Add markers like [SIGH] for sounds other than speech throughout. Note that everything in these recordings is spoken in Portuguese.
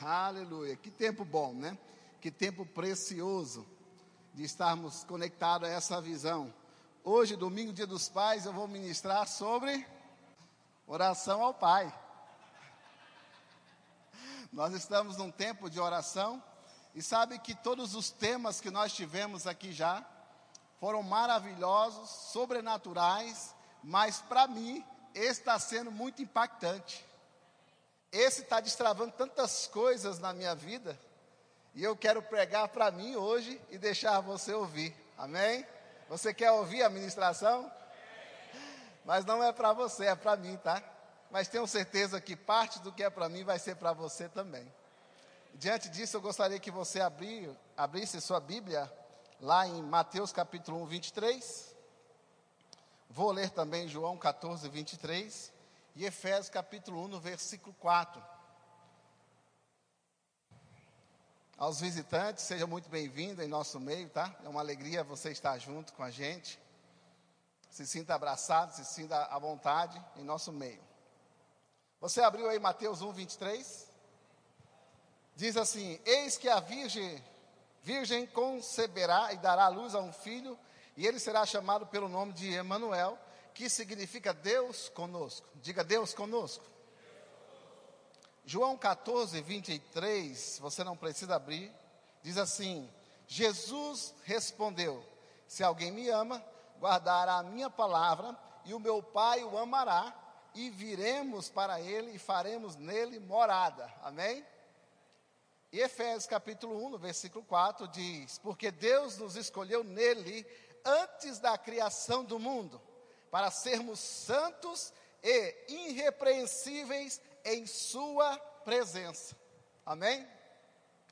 Aleluia. Que tempo bom, né? Que tempo precioso de estarmos conectados a essa visão. Hoje, domingo, dia dos pais, eu vou ministrar sobre oração ao Pai. Nós estamos num tempo de oração e sabe que todos os temas que nós tivemos aqui já foram maravilhosos, sobrenaturais, mas para mim está sendo muito impactante. Esse está destravando tantas coisas na minha vida. E eu quero pregar para mim hoje e deixar você ouvir. Amém? Você quer ouvir a ministração? Mas não é para você, é para mim, tá? Mas tenho certeza que parte do que é para mim vai ser para você também. Diante disso, eu gostaria que você abrir, abrisse sua Bíblia lá em Mateus capítulo 1, 23. Vou ler também João 14, 23 e Efésios capítulo 1, no versículo 4. Aos visitantes, seja muito bem-vindo em nosso meio, tá? É uma alegria você estar junto com a gente. Se sinta abraçado, se sinta à vontade em nosso meio. Você abriu aí Mateus 1, 23? Diz assim: Eis que a virgem, virgem conceberá e dará luz a um filho, e ele será chamado pelo nome de Emanuel, que significa Deus conosco. Diga Deus conosco. João 14, 23, você não precisa abrir, diz assim: Jesus respondeu: Se alguém me ama, guardará a minha palavra, e o meu Pai o amará, e viremos para ele e faremos nele morada. Amém? E Efésios capítulo 1, no versículo 4 diz: Porque Deus nos escolheu nele antes da criação do mundo para sermos santos e irrepreensíveis em Sua presença. Amém?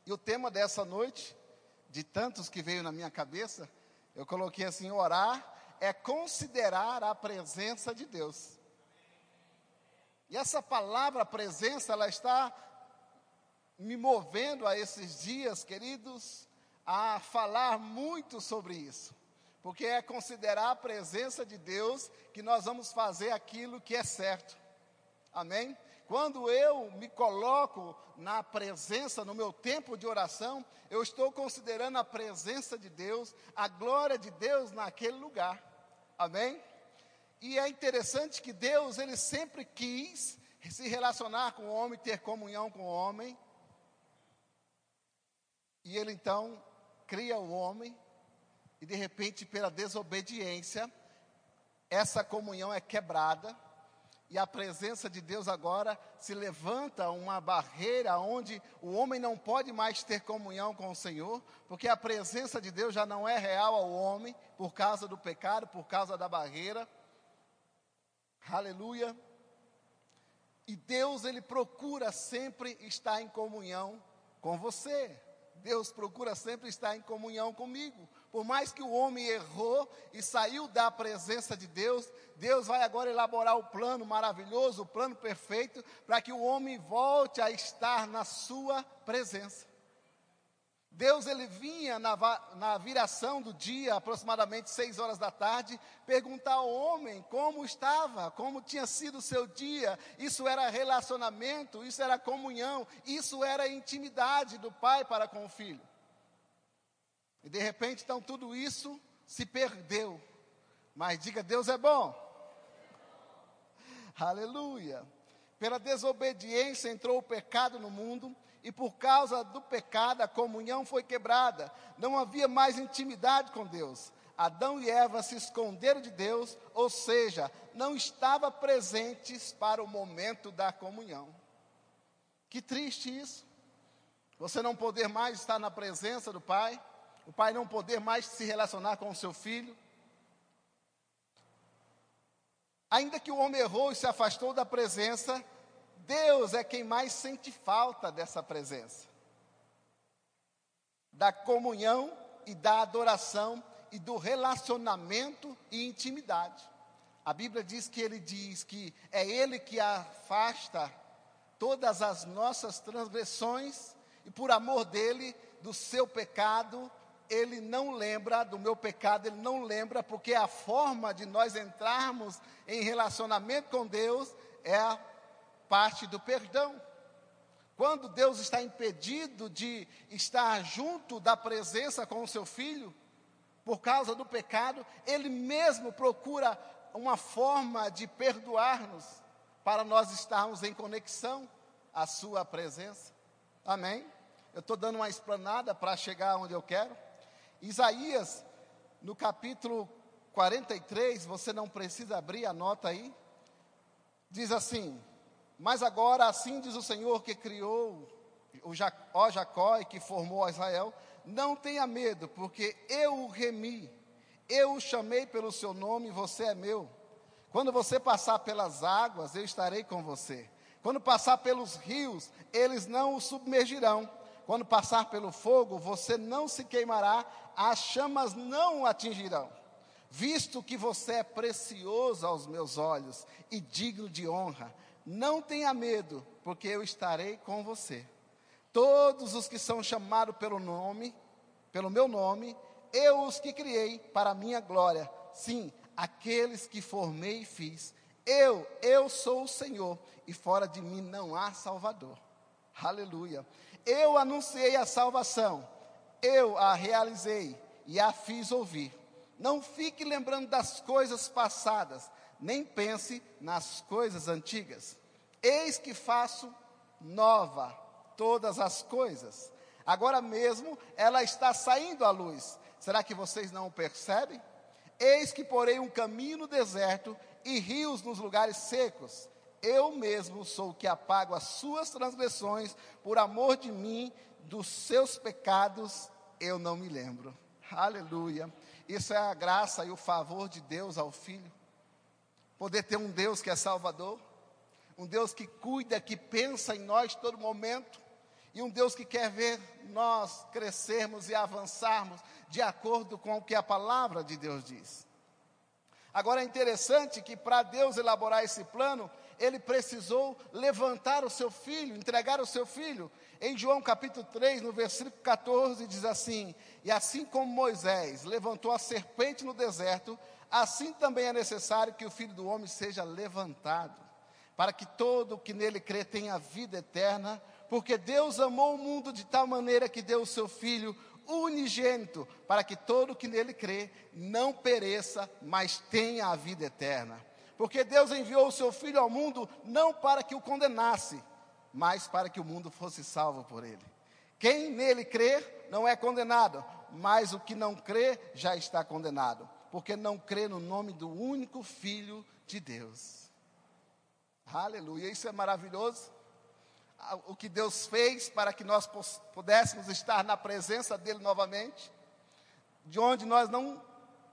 E o tema dessa noite, de tantos que veio na minha cabeça, eu coloquei assim: orar é considerar a presença de Deus. E essa palavra presença, ela está me movendo a esses dias, queridos, a falar muito sobre isso porque é considerar a presença de Deus que nós vamos fazer aquilo que é certo. Amém? Quando eu me coloco na presença, no meu tempo de oração, eu estou considerando a presença de Deus, a glória de Deus naquele lugar. Amém? E é interessante que Deus, ele sempre quis se relacionar com o homem, ter comunhão com o homem. E ele então cria o homem e de repente, pela desobediência, essa comunhão é quebrada e a presença de Deus agora se levanta uma barreira onde o homem não pode mais ter comunhão com o Senhor, porque a presença de Deus já não é real ao homem por causa do pecado, por causa da barreira. Aleluia. E Deus ele procura sempre estar em comunhão com você. Deus procura sempre estar em comunhão comigo. Por mais que o homem errou e saiu da presença de Deus, Deus vai agora elaborar o plano maravilhoso, o plano perfeito, para que o homem volte a estar na sua presença. Deus ele vinha na, na viração do dia, aproximadamente seis horas da tarde, perguntar ao homem como estava, como tinha sido o seu dia. Isso era relacionamento, isso era comunhão, isso era intimidade do pai para com o filho. E de repente, então, tudo isso se perdeu. Mas diga, Deus é bom. [LAUGHS] Aleluia. Pela desobediência entrou o pecado no mundo, e por causa do pecado a comunhão foi quebrada. Não havia mais intimidade com Deus. Adão e Eva se esconderam de Deus, ou seja, não estavam presentes para o momento da comunhão. Que triste isso. Você não poder mais estar na presença do Pai o pai não poder mais se relacionar com o seu filho. Ainda que o homem errou e se afastou da presença, Deus é quem mais sente falta dessa presença, da comunhão e da adoração e do relacionamento e intimidade. A Bíblia diz que ele diz que é ele que afasta todas as nossas transgressões e por amor dele, do seu pecado, ele não lembra do meu pecado, ele não lembra, porque a forma de nós entrarmos em relacionamento com Deus é a parte do perdão. Quando Deus está impedido de estar junto da presença com o seu filho, por causa do pecado, ele mesmo procura uma forma de perdoar-nos, para nós estarmos em conexão à sua presença. Amém? Eu estou dando uma explanada para chegar onde eu quero. Isaías, no capítulo 43, você não precisa abrir a nota aí. Diz assim: Mas agora, assim diz o Senhor que criou o Jacó e que formou Israel: Não tenha medo, porque eu o remi, eu o chamei pelo seu nome, você é meu. Quando você passar pelas águas, eu estarei com você. Quando passar pelos rios, eles não o submergirão. Quando passar pelo fogo, você não se queimará, as chamas não o atingirão. Visto que você é precioso aos meus olhos e digno de honra, não tenha medo, porque eu estarei com você. Todos os que são chamados pelo nome, pelo meu nome, eu os que criei para a minha glória. Sim, aqueles que formei e fiz. Eu, eu sou o Senhor, e fora de mim não há Salvador. Aleluia. Eu anunciei a salvação, eu a realizei e a fiz ouvir. Não fique lembrando das coisas passadas, nem pense nas coisas antigas. Eis que faço nova todas as coisas. Agora mesmo ela está saindo à luz. Será que vocês não percebem? Eis que porei um caminho no deserto e rios nos lugares secos. Eu mesmo sou o que apago as suas transgressões, por amor de mim, dos seus pecados eu não me lembro. Aleluia. Isso é a graça e o favor de Deus ao Filho. Poder ter um Deus que é Salvador, um Deus que cuida, que pensa em nós todo momento, e um Deus que quer ver nós crescermos e avançarmos de acordo com o que a palavra de Deus diz. Agora é interessante que para Deus elaborar esse plano, ele precisou levantar o seu filho, entregar o seu filho. Em João capítulo 3, no versículo 14, diz assim: E assim como Moisés levantou a serpente no deserto, assim também é necessário que o filho do homem seja levantado, para que todo o que nele crê tenha vida eterna, porque Deus amou o mundo de tal maneira que deu o seu filho unigênito, para que todo o que nele crê não pereça, mas tenha a vida eterna. Porque Deus enviou o seu Filho ao mundo não para que o condenasse, mas para que o mundo fosse salvo por ele. Quem nele crê não é condenado, mas o que não crê já está condenado, porque não crê no nome do único Filho de Deus. Aleluia, isso é maravilhoso. O que Deus fez para que nós pudéssemos estar na presença dEle novamente, de onde nós não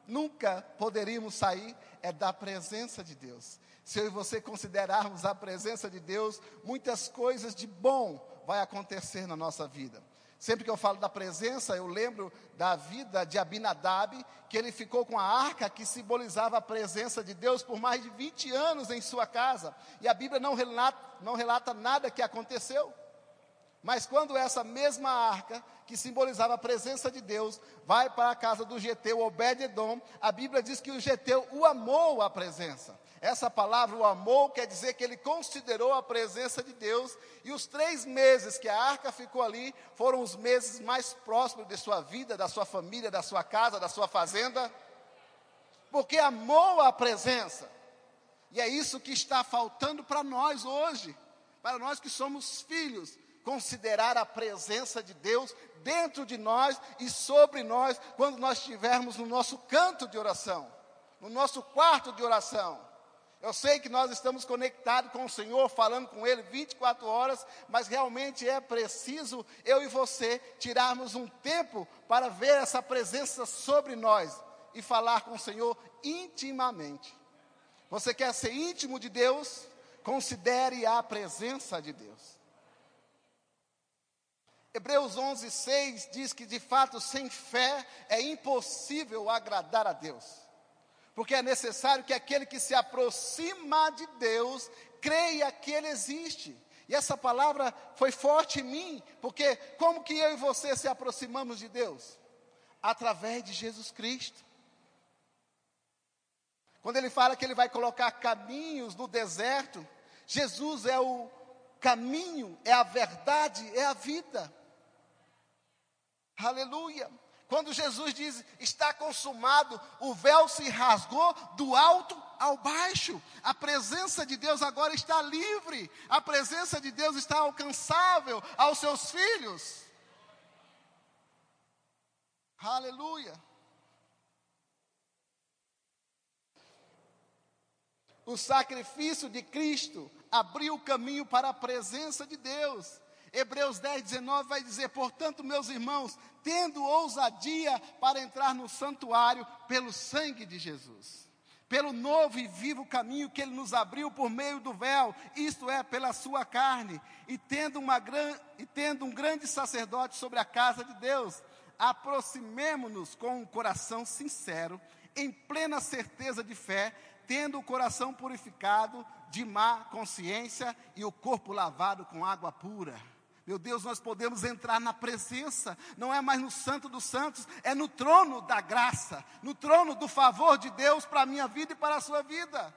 nunca poderíamos sair, é da presença de Deus. Se eu e você considerarmos a presença de Deus, muitas coisas de bom vai acontecer na nossa vida. Sempre que eu falo da presença, eu lembro da vida de Abinadab, que ele ficou com a arca que simbolizava a presença de Deus por mais de 20 anos em sua casa. E a Bíblia não relata, não relata nada que aconteceu. Mas quando essa mesma arca, que simbolizava a presença de Deus, vai para a casa do Geteu, Obed-Edom, a Bíblia diz que o Geteu o amou a presença. Essa palavra, o amou, quer dizer que ele considerou a presença de Deus, e os três meses que a arca ficou ali, foram os meses mais próximos de sua vida, da sua família, da sua casa, da sua fazenda, porque amou a presença. E é isso que está faltando para nós hoje, para nós que somos filhos, considerar a presença de Deus dentro de nós e sobre nós quando nós estivermos no nosso canto de oração, no nosso quarto de oração. Eu sei que nós estamos conectados com o Senhor, falando com Ele 24 horas, mas realmente é preciso eu e você tirarmos um tempo para ver essa presença sobre nós e falar com o Senhor intimamente. Você quer ser íntimo de Deus? Considere a presença de Deus. Hebreus 11, 6 diz que de fato sem fé é impossível agradar a Deus, porque é necessário que aquele que se aproxima de Deus creia que Ele existe. E essa palavra foi forte em mim, porque como que eu e você se aproximamos de Deus? Através de Jesus Cristo. Quando ele fala que ele vai colocar caminhos no deserto, Jesus é o caminho, é a verdade, é a vida. Aleluia. Quando Jesus diz está consumado, o véu se rasgou do alto ao baixo. A presença de Deus agora está livre. A presença de Deus está alcançável aos seus filhos. Aleluia. O sacrifício de Cristo abriu o caminho para a presença de Deus. Hebreus 10, 19 vai dizer: Portanto, meus irmãos, tendo ousadia para entrar no santuário pelo sangue de Jesus, pelo novo e vivo caminho que ele nos abriu por meio do véu, isto é, pela sua carne, e tendo, uma gran, e tendo um grande sacerdote sobre a casa de Deus, aproximemo-nos com um coração sincero, em plena certeza de fé, tendo o coração purificado de má consciência e o corpo lavado com água pura. Meu Deus, nós podemos entrar na presença, não é mais no Santo dos Santos, é no trono da graça, no trono do favor de Deus para a minha vida e para a sua vida.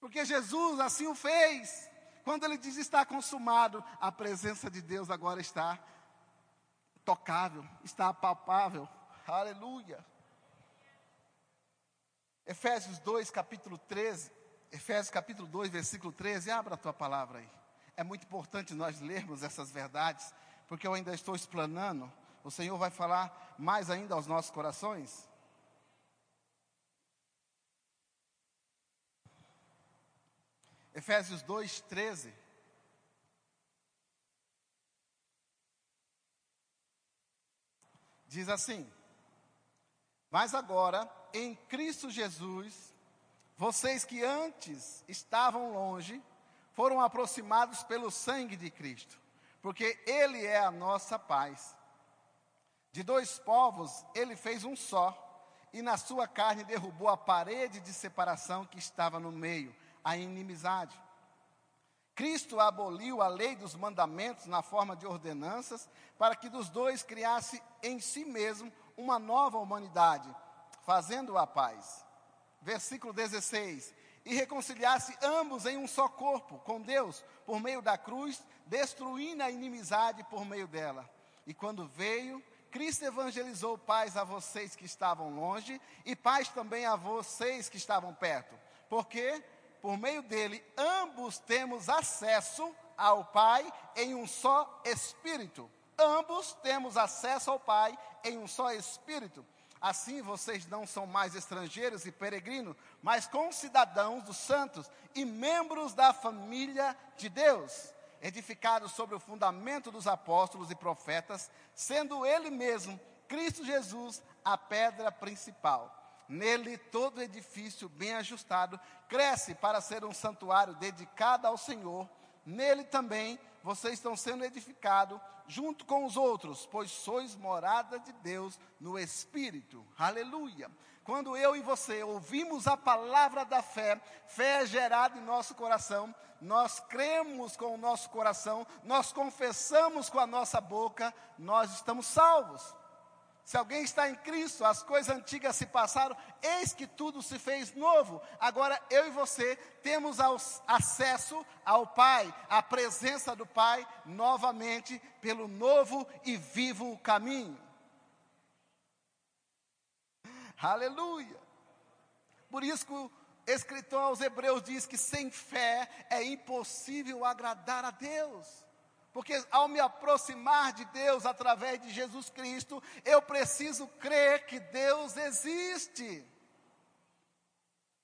Porque Jesus assim o fez. Quando ele diz está consumado, a presença de Deus agora está tocável, está palpável. Aleluia. Efésios 2, capítulo 13. Efésios capítulo 2, versículo 13. Abra a tua palavra aí. É muito importante nós lermos essas verdades, porque eu ainda estou explanando. O Senhor vai falar mais ainda aos nossos corações. Efésios 2, 13. Diz assim: Mas agora, em Cristo Jesus, vocês que antes estavam longe, foram aproximados pelo sangue de Cristo, porque Ele é a nossa paz. De dois povos, Ele fez um só, e na sua carne derrubou a parede de separação que estava no meio, a inimizade. Cristo aboliu a lei dos mandamentos na forma de ordenanças, para que dos dois criasse em si mesmo uma nova humanidade, fazendo a paz. Versículo 16: e reconciliasse ambos em um só corpo com Deus, por meio da cruz, destruindo a inimizade por meio dela. E quando veio, Cristo evangelizou paz a vocês que estavam longe e paz também a vocês que estavam perto. Porque, por meio dele, ambos temos acesso ao Pai em um só Espírito. Ambos temos acesso ao Pai em um só Espírito. Assim vocês não são mais estrangeiros e peregrinos, mas concidadãos dos santos e membros da família de Deus, edificados sobre o fundamento dos apóstolos e profetas, sendo Ele mesmo, Cristo Jesus, a pedra principal. Nele todo edifício bem ajustado cresce para ser um santuário dedicado ao Senhor. Nele também vocês estão sendo edificados junto com os outros, pois sois morada de Deus no Espírito. Aleluia. Quando eu e você ouvimos a palavra da fé, fé é gerada em nosso coração, nós cremos com o nosso coração, nós confessamos com a nossa boca, nós estamos salvos. Se alguém está em Cristo, as coisas antigas se passaram, eis que tudo se fez novo. Agora eu e você temos acesso ao Pai, à presença do Pai, novamente, pelo novo e vivo caminho. Aleluia. Por isso que o escritor aos Hebreus diz que sem fé é impossível agradar a Deus. Porque ao me aproximar de Deus através de Jesus Cristo, eu preciso crer que Deus existe.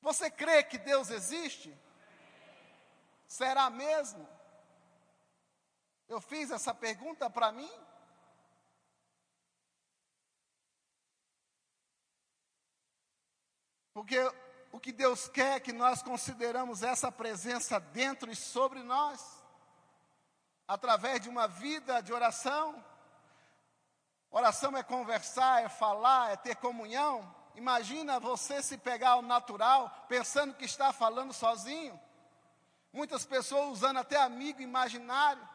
Você crê que Deus existe? Será mesmo? Eu fiz essa pergunta para mim. Porque o que Deus quer é que nós consideramos essa presença dentro e sobre nós através de uma vida de oração. Oração é conversar, é falar, é ter comunhão. Imagina você se pegar ao natural, pensando que está falando sozinho. Muitas pessoas usando até amigo imaginário.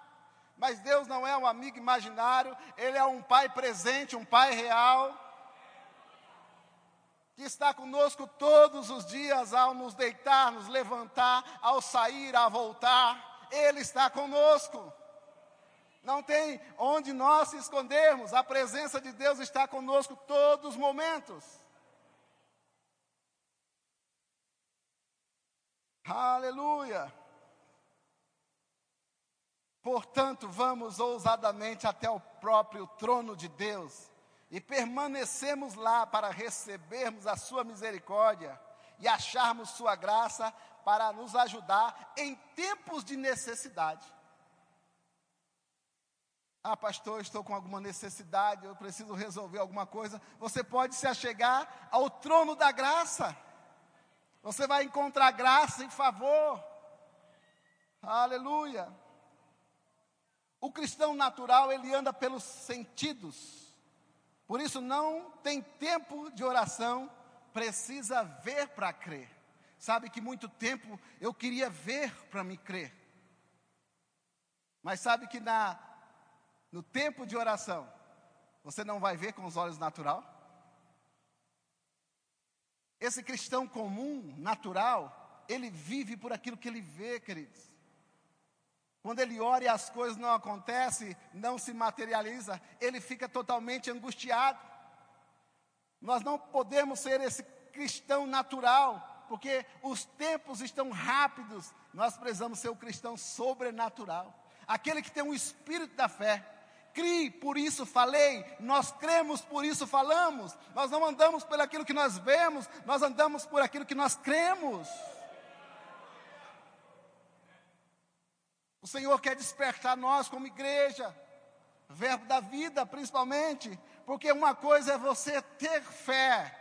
Mas Deus não é um amigo imaginário, Ele é um Pai presente, um Pai real. que está conosco todos os dias, ao nos deitar, nos levantar, ao sair, a voltar, Ele está conosco. Não tem onde nós se escondermos, a presença de Deus está conosco todos os momentos. Aleluia. Portanto, vamos ousadamente até o próprio trono de Deus e permanecemos lá para recebermos a Sua misericórdia e acharmos Sua graça para nos ajudar em tempos de necessidade. Ah, pastor, estou com alguma necessidade, eu preciso resolver alguma coisa. Você pode se achegar ao trono da graça. Você vai encontrar graça e favor. Aleluia. O cristão natural, ele anda pelos sentidos. Por isso não tem tempo de oração, precisa ver para crer. Sabe que muito tempo eu queria ver para me crer. Mas sabe que na no tempo de oração, você não vai ver com os olhos natural? Esse cristão comum, natural, ele vive por aquilo que ele vê, queridos. Quando ele ora e as coisas não acontecem, não se materializa, ele fica totalmente angustiado. Nós não podemos ser esse cristão natural, porque os tempos estão rápidos. Nós precisamos ser o cristão sobrenatural, aquele que tem um espírito da fé, Crie, por isso falei, nós cremos, por isso falamos. Nós não andamos por aquilo que nós vemos, nós andamos por aquilo que nós cremos. O Senhor quer despertar nós como igreja, verbo da vida principalmente, porque uma coisa é você ter fé.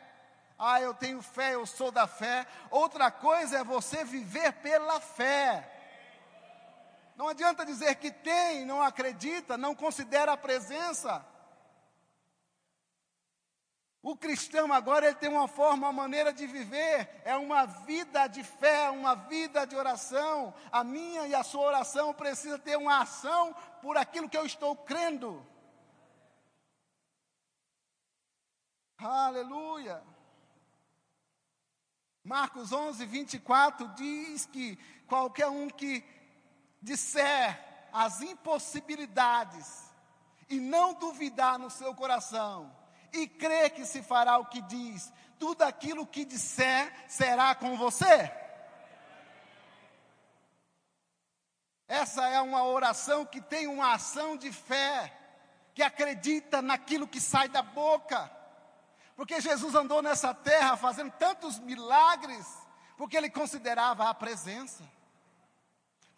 Ah, eu tenho fé, eu sou da fé. Outra coisa é você viver pela fé. Não adianta dizer que tem, não acredita, não considera a presença. O cristão agora ele tem uma forma, uma maneira de viver, é uma vida de fé, uma vida de oração. A minha e a sua oração precisa ter uma ação por aquilo que eu estou crendo. Aleluia. Marcos 11, 24 diz que qualquer um que disser as impossibilidades e não duvidar no seu coração e crer que se fará o que diz, tudo aquilo que disser será com você. Essa é uma oração que tem uma ação de fé, que acredita naquilo que sai da boca. Porque Jesus andou nessa terra fazendo tantos milagres, porque ele considerava a presença.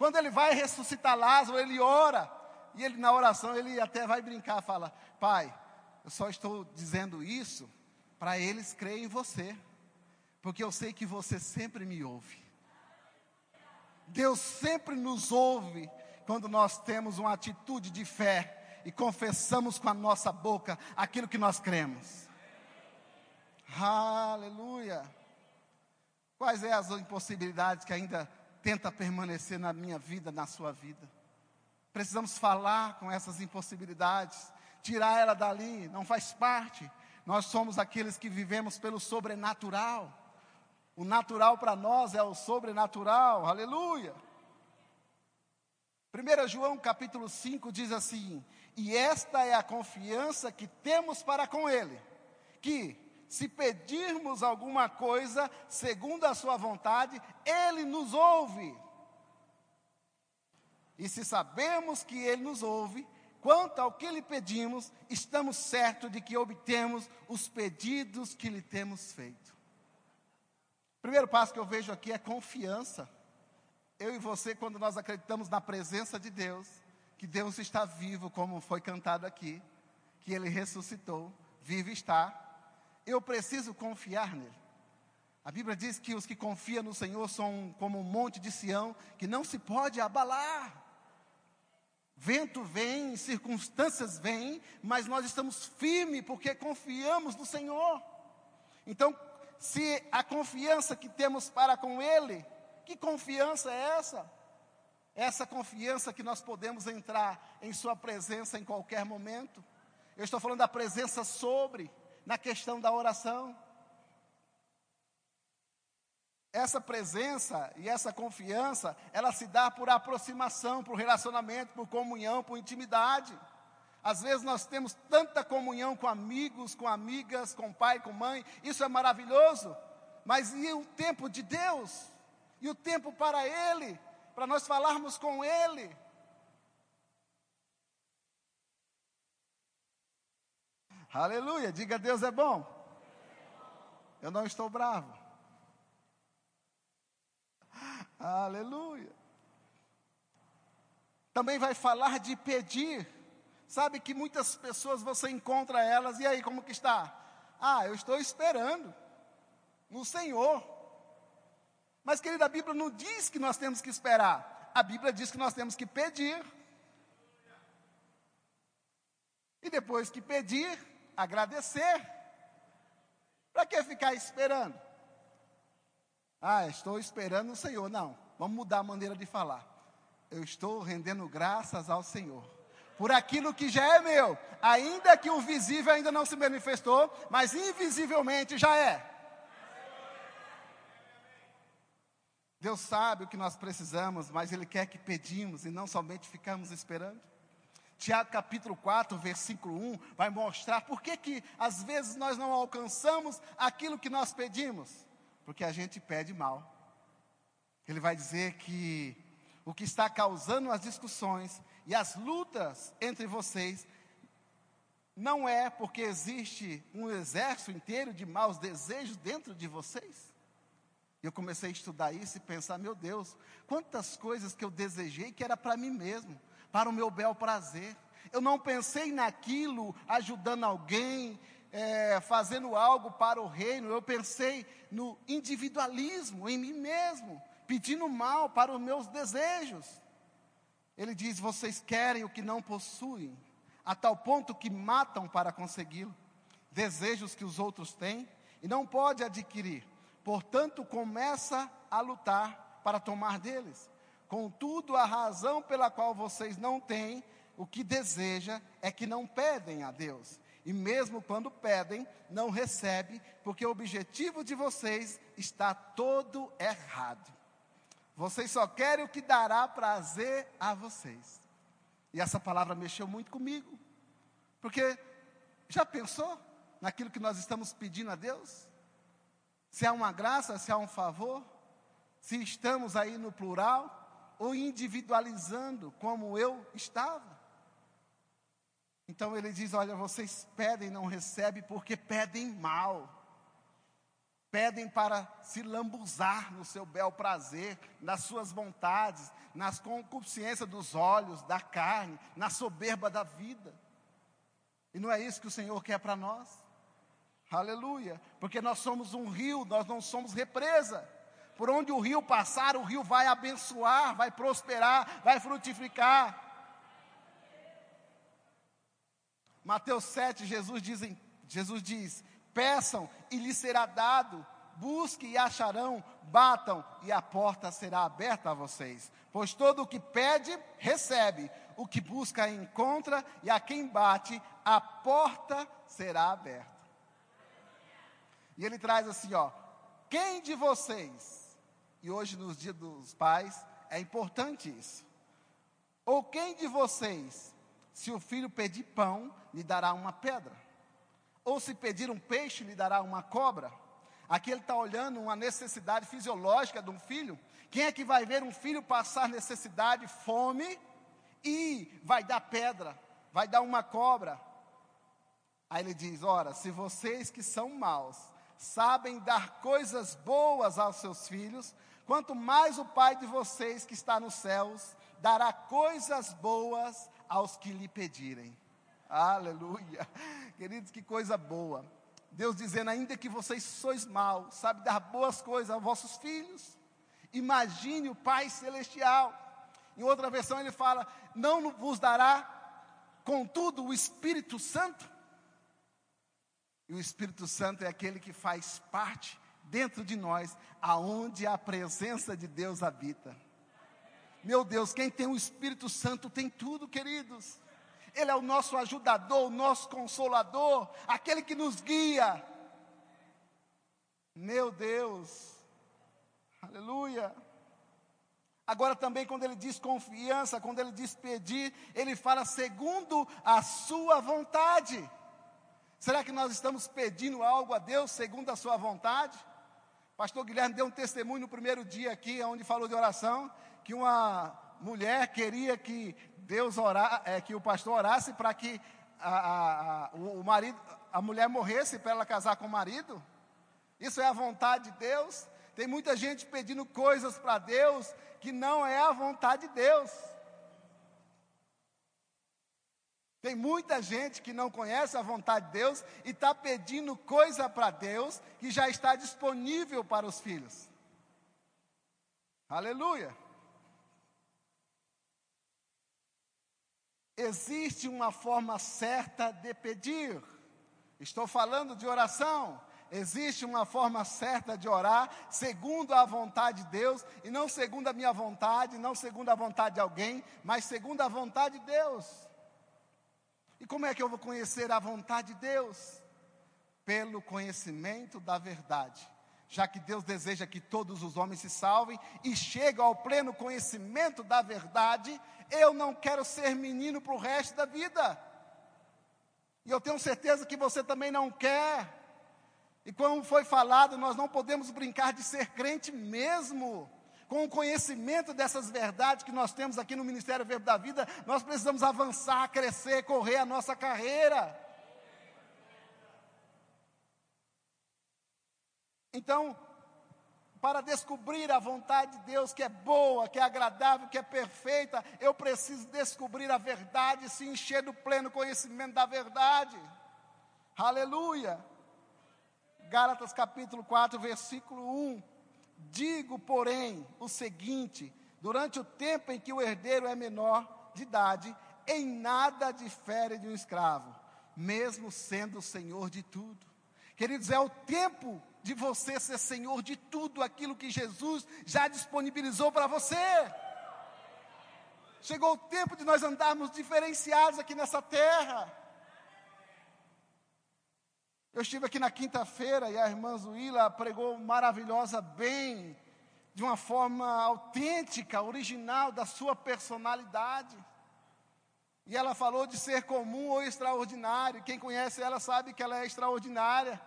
Quando ele vai ressuscitar Lázaro, ele ora. E ele na oração ele até vai brincar, fala: "Pai, eu só estou dizendo isso para eles crerem em você, porque eu sei que você sempre me ouve. Deus sempre nos ouve quando nós temos uma atitude de fé e confessamos com a nossa boca aquilo que nós cremos. Aleluia. Quais são é as impossibilidades que ainda tenta permanecer na minha vida, na sua vida. Precisamos falar com essas impossibilidades, tirar ela dali, não faz parte. Nós somos aqueles que vivemos pelo sobrenatural. O natural para nós é o sobrenatural, aleluia. 1 João capítulo 5 diz assim: E esta é a confiança que temos para com Ele, que se pedirmos alguma coisa segundo a Sua vontade, Ele nos ouve. E se sabemos que Ele nos ouve, quanto ao que lhe pedimos, estamos certos de que obtemos os pedidos que lhe temos feito. O primeiro passo que eu vejo aqui é confiança. Eu e você, quando nós acreditamos na presença de Deus, que Deus está vivo, como foi cantado aqui, que Ele ressuscitou, vive está, eu preciso confiar nele. A Bíblia diz que os que confiam no Senhor são como um monte de Sião que não se pode abalar. Vento vem, circunstâncias vêm, mas nós estamos firmes porque confiamos no Senhor. Então, se a confiança que temos para com Ele, que confiança é essa? Essa confiança que nós podemos entrar em Sua presença em qualquer momento. Eu estou falando da presença sobre na questão da oração. essa presença e essa confiança, ela se dá por aproximação, por relacionamento, por comunhão, por intimidade. Às vezes nós temos tanta comunhão com amigos, com amigas, com pai, com mãe, isso é maravilhoso. Mas e o tempo de Deus? E o tempo para Ele? Para nós falarmos com Ele? Aleluia, diga Deus é bom. Eu não estou bravo. Aleluia. Também vai falar de pedir. Sabe que muitas pessoas você encontra elas, e aí como que está? Ah, eu estou esperando no Senhor. Mas, querida, a Bíblia não diz que nós temos que esperar. A Bíblia diz que nós temos que pedir. E depois que pedir, agradecer. Para que ficar esperando? Ah, estou esperando o Senhor. Não, vamos mudar a maneira de falar. Eu estou rendendo graças ao Senhor. Por aquilo que já é meu, ainda que o visível ainda não se manifestou, mas invisivelmente já é. Deus sabe o que nós precisamos, mas Ele quer que pedimos e não somente ficamos esperando. Tiago capítulo 4, versículo 1, vai mostrar por que, que às vezes nós não alcançamos aquilo que nós pedimos. Porque a gente pede mal. Ele vai dizer que o que está causando as discussões e as lutas entre vocês não é porque existe um exército inteiro de maus desejos dentro de vocês. Eu comecei a estudar isso e pensar, meu Deus, quantas coisas que eu desejei que era para mim mesmo para o meu bel prazer. Eu não pensei naquilo ajudando alguém, é, fazendo algo para o reino. Eu pensei no individualismo, em mim mesmo, pedindo mal para os meus desejos. Ele diz: vocês querem o que não possuem, a tal ponto que matam para consegui-lo. Desejos que os outros têm e não pode adquirir. Portanto, começa a lutar para tomar deles. Contudo, a razão pela qual vocês não têm o que deseja é que não pedem a Deus. E mesmo quando pedem, não recebem, porque o objetivo de vocês está todo errado. Vocês só querem o que dará prazer a vocês. E essa palavra mexeu muito comigo. Porque já pensou naquilo que nós estamos pedindo a Deus? Se há uma graça, se há um favor, se estamos aí no plural, ou individualizando como eu estava. Então ele diz: Olha, vocês pedem, não recebem, porque pedem mal. Pedem para se lambuzar no seu bel prazer, nas suas vontades, nas concupiscências dos olhos, da carne, na soberba da vida. E não é isso que o Senhor quer para nós. Aleluia. Porque nós somos um rio, nós não somos represa. Por onde o rio passar, o rio vai abençoar, vai prosperar, vai frutificar. Mateus 7, Jesus diz, Jesus diz: Peçam e lhes será dado, busquem e acharão, batam e a porta será aberta a vocês. Pois todo o que pede, recebe, o que busca, encontra, e a quem bate, a porta será aberta. E ele traz assim: ó, quem de vocês e hoje, nos dias dos pais, é importante isso. Ou quem de vocês, se o filho pedir pão, lhe dará uma pedra? Ou se pedir um peixe, lhe dará uma cobra? Aqui ele está olhando uma necessidade fisiológica de um filho. Quem é que vai ver um filho passar necessidade, fome, e vai dar pedra, vai dar uma cobra? Aí ele diz: Ora, se vocês que são maus sabem dar coisas boas aos seus filhos, quanto mais o Pai de vocês que está nos céus dará coisas boas aos que lhe pedirem. Aleluia. Queridos, que coisa boa. Deus dizendo, ainda que vocês sois maus, sabe dar boas coisas aos vossos filhos. Imagine o Pai celestial. Em outra versão ele fala: Não vos dará, contudo, o Espírito Santo. E o Espírito Santo é aquele que faz parte dentro de nós, aonde a presença de Deus habita. Meu Deus, quem tem o Espírito Santo tem tudo, queridos. Ele é o nosso ajudador, o nosso consolador, aquele que nos guia. Meu Deus, Aleluia. Agora também, quando ele diz confiança, quando ele diz pedir, ele fala segundo a sua vontade. Será que nós estamos pedindo algo a Deus segundo a sua vontade? Pastor Guilherme deu um testemunho no primeiro dia aqui, onde falou de oração, que uma mulher queria que Deus orar, é, que o pastor orasse para que a, a, a, o marido, a mulher morresse para ela casar com o marido. Isso é a vontade de Deus. Tem muita gente pedindo coisas para Deus que não é a vontade de Deus. Tem muita gente que não conhece a vontade de Deus e está pedindo coisa para Deus que já está disponível para os filhos. Aleluia. Existe uma forma certa de pedir. Estou falando de oração. Existe uma forma certa de orar, segundo a vontade de Deus, e não segundo a minha vontade, não segundo a vontade de alguém, mas segundo a vontade de Deus. Como é que eu vou conhecer a vontade de Deus? Pelo conhecimento da verdade. Já que Deus deseja que todos os homens se salvem e chegam ao pleno conhecimento da verdade, eu não quero ser menino para o resto da vida. E eu tenho certeza que você também não quer. E como foi falado, nós não podemos brincar de ser crente mesmo. Com o conhecimento dessas verdades que nós temos aqui no Ministério Verbo da Vida, nós precisamos avançar, crescer, correr a nossa carreira. Então, para descobrir a vontade de Deus que é boa, que é agradável, que é perfeita, eu preciso descobrir a verdade e se encher do pleno conhecimento da verdade. Aleluia. Gálatas capítulo 4, versículo 1. Digo, porém, o seguinte: durante o tempo em que o herdeiro é menor de idade, em nada difere de um escravo, mesmo sendo o senhor de tudo. Queridos, é o tempo de você ser senhor de tudo aquilo que Jesus já disponibilizou para você. Chegou o tempo de nós andarmos diferenciados aqui nessa terra. Eu estive aqui na quinta-feira e a irmã Zuíla pregou maravilhosa bem, de uma forma autêntica, original da sua personalidade. E ela falou de ser comum ou extraordinário. Quem conhece ela sabe que ela é extraordinária.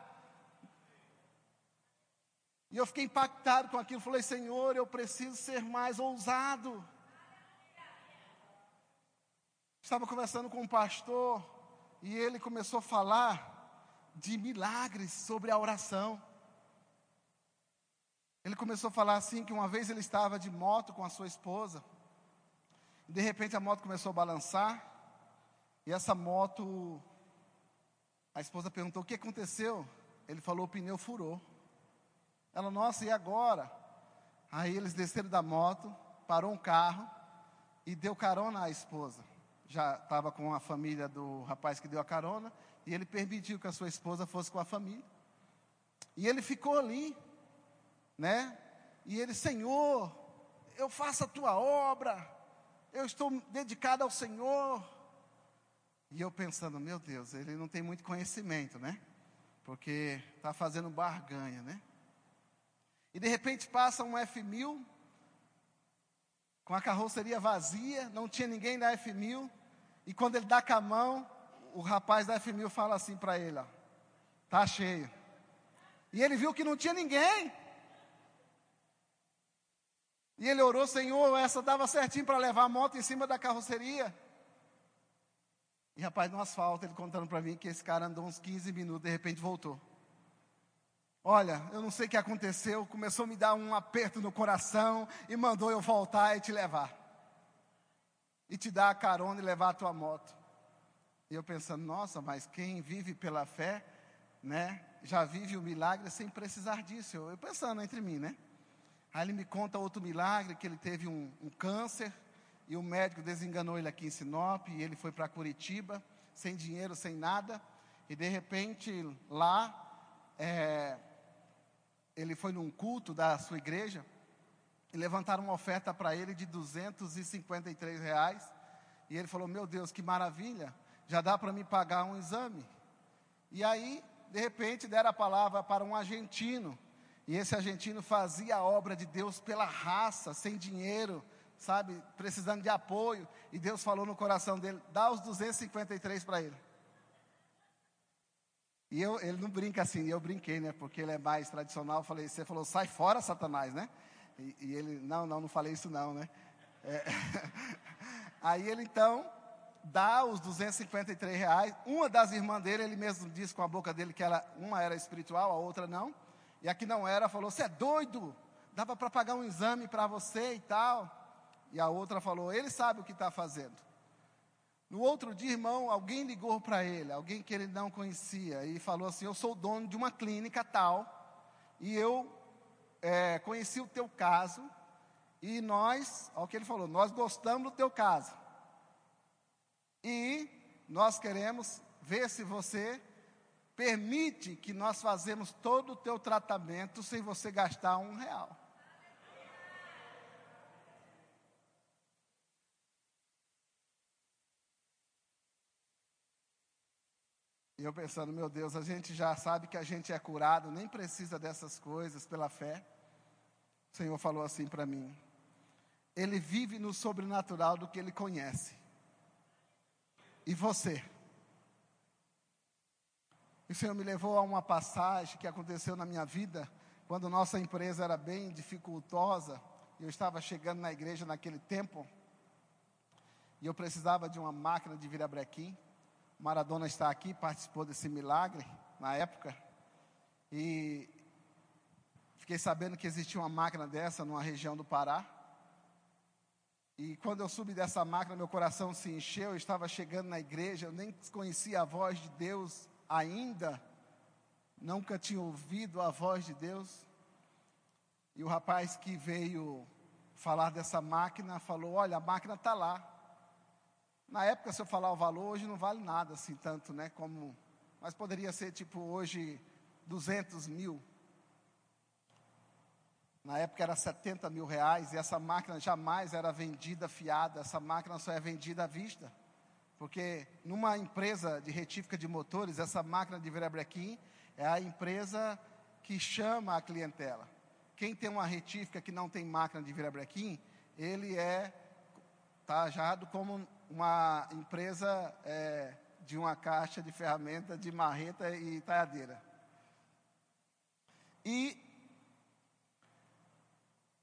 E eu fiquei impactado com aquilo. Falei, Senhor, eu preciso ser mais ousado. Estava conversando com um pastor e ele começou a falar de milagres sobre a oração. Ele começou a falar assim que uma vez ele estava de moto com a sua esposa. De repente a moto começou a balançar. E essa moto a esposa perguntou: "O que aconteceu?" Ele falou: "O pneu furou." Ela: "Nossa, e agora?" Aí eles desceram da moto, parou um carro e deu carona à esposa. Já estava com a família do rapaz que deu a carona e ele permitiu que a sua esposa fosse com a família. E ele ficou ali, né? E ele, Senhor, eu faço a tua obra, eu estou dedicado ao Senhor. E eu pensando, meu Deus, ele não tem muito conhecimento, né? Porque está fazendo barganha, né? E de repente passa um F1000, com a carroceria vazia, não tinha ninguém da F1000, e quando ele dá com a mão, o rapaz da F1000 fala assim para ele: ó, tá cheio. E ele viu que não tinha ninguém. E ele orou, Senhor, essa dava certinho para levar a moto em cima da carroceria. E rapaz, no asfalto, ele contando para mim que esse cara andou uns 15 minutos, de repente voltou. Olha, eu não sei o que aconteceu, começou a me dar um aperto no coração e mandou eu voltar e te levar. E te dar a carona e levar a tua moto. E eu pensando, nossa, mas quem vive pela fé, né, já vive o milagre sem precisar disso. Eu, eu pensando entre mim, né? Aí ele me conta outro milagre, que ele teve um, um câncer, e o médico desenganou ele aqui em Sinop, e ele foi para Curitiba, sem dinheiro, sem nada, e de repente lá, é, ele foi num culto da sua igreja, e levantaram uma oferta para ele de 253 reais, e ele falou, meu Deus, que maravilha, já dá para me pagar um exame. E aí, de repente, deram a palavra para um argentino. E esse argentino fazia a obra de Deus pela raça, sem dinheiro, sabe, precisando de apoio. E Deus falou no coração dele: dá os 253 para ele. E eu, ele não brinca assim, eu brinquei, né? Porque ele é mais tradicional. Falei, você falou, sai fora, Satanás, né? E, e ele, não, não, não falei isso não, né? É, [LAUGHS] aí ele então dá os 253 reais. Uma das irmãs dele, ele mesmo disse com a boca dele que ela, uma era espiritual, a outra não. E a que não era falou: Você é doido? Dava para pagar um exame para você e tal. E a outra falou: Ele sabe o que está fazendo. No outro dia, irmão, alguém ligou para ele, alguém que ele não conhecia, e falou assim: Eu sou dono de uma clínica tal, e eu é, conheci o teu caso, e nós, olha o que ele falou, nós gostamos do teu caso. E nós queremos ver se você permite que nós fazemos todo o teu tratamento sem você gastar um real. E eu pensando, meu Deus, a gente já sabe que a gente é curado, nem precisa dessas coisas pela fé. O Senhor falou assim para mim: Ele vive no sobrenatural do que ele conhece. E você? E o Senhor me levou a uma passagem que aconteceu na minha vida, quando nossa empresa era bem dificultosa, eu estava chegando na igreja naquele tempo, e eu precisava de uma máquina de virabrequim. Maradona está aqui, participou desse milagre na época, e fiquei sabendo que existia uma máquina dessa numa região do Pará. E quando eu subi dessa máquina, meu coração se encheu, eu estava chegando na igreja, eu nem conhecia a voz de Deus ainda nunca tinha ouvido a voz de Deus. E o rapaz que veio falar dessa máquina falou: Olha, a máquina está lá. Na época, se eu falar o valor, hoje não vale nada assim tanto, né? Como, mas poderia ser tipo hoje 200 mil. Na época era 70 mil reais e essa máquina jamais era vendida fiada, essa máquina só é vendida à vista. Porque numa empresa de retífica de motores, essa máquina de virabrequim é a empresa que chama a clientela. Quem tem uma retífica que não tem máquina de virabrequim, ele é tajado como uma empresa é, de uma caixa de ferramenta de marreta e talhadeira. E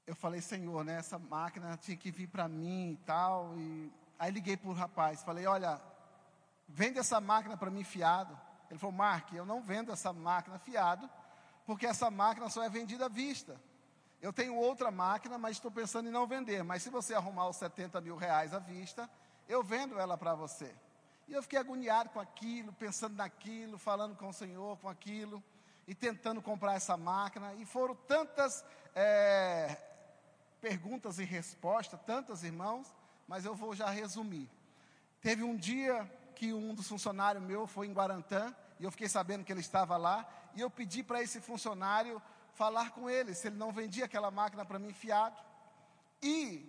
eu falei, Senhor, né, essa máquina tinha que vir para mim e tal, e Aí liguei para o rapaz, falei, olha, vende essa máquina para mim fiado. Ele falou, Mark, eu não vendo essa máquina fiado, porque essa máquina só é vendida à vista. Eu tenho outra máquina, mas estou pensando em não vender. Mas se você arrumar os 70 mil reais à vista, eu vendo ela para você. E eu fiquei agoniado com aquilo, pensando naquilo, falando com o Senhor com aquilo, e tentando comprar essa máquina. E foram tantas é, perguntas e respostas, tantos irmãos, mas eu vou já resumir. Teve um dia que um dos funcionários meu foi em Guarantã, e eu fiquei sabendo que ele estava lá, e eu pedi para esse funcionário falar com ele, se ele não vendia aquela máquina para mim fiado. E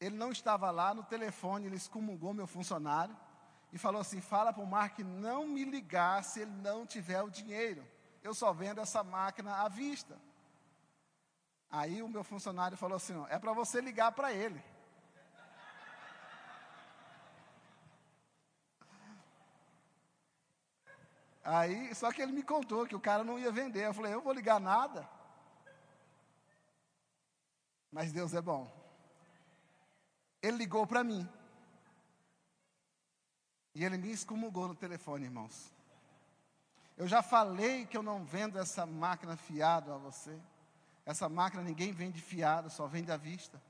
ele não estava lá, no telefone ele excomungou meu funcionário e falou assim: fala para o Mark não me ligar se ele não tiver o dinheiro. Eu só vendo essa máquina à vista. Aí o meu funcionário falou assim: é para você ligar para ele. Aí, só que ele me contou que o cara não ia vender. Eu falei, eu vou ligar nada. Mas Deus é bom. Ele ligou para mim. E ele me excomungou no telefone, irmãos. Eu já falei que eu não vendo essa máquina fiado a você. Essa máquina ninguém vende fiado, só vende à vista.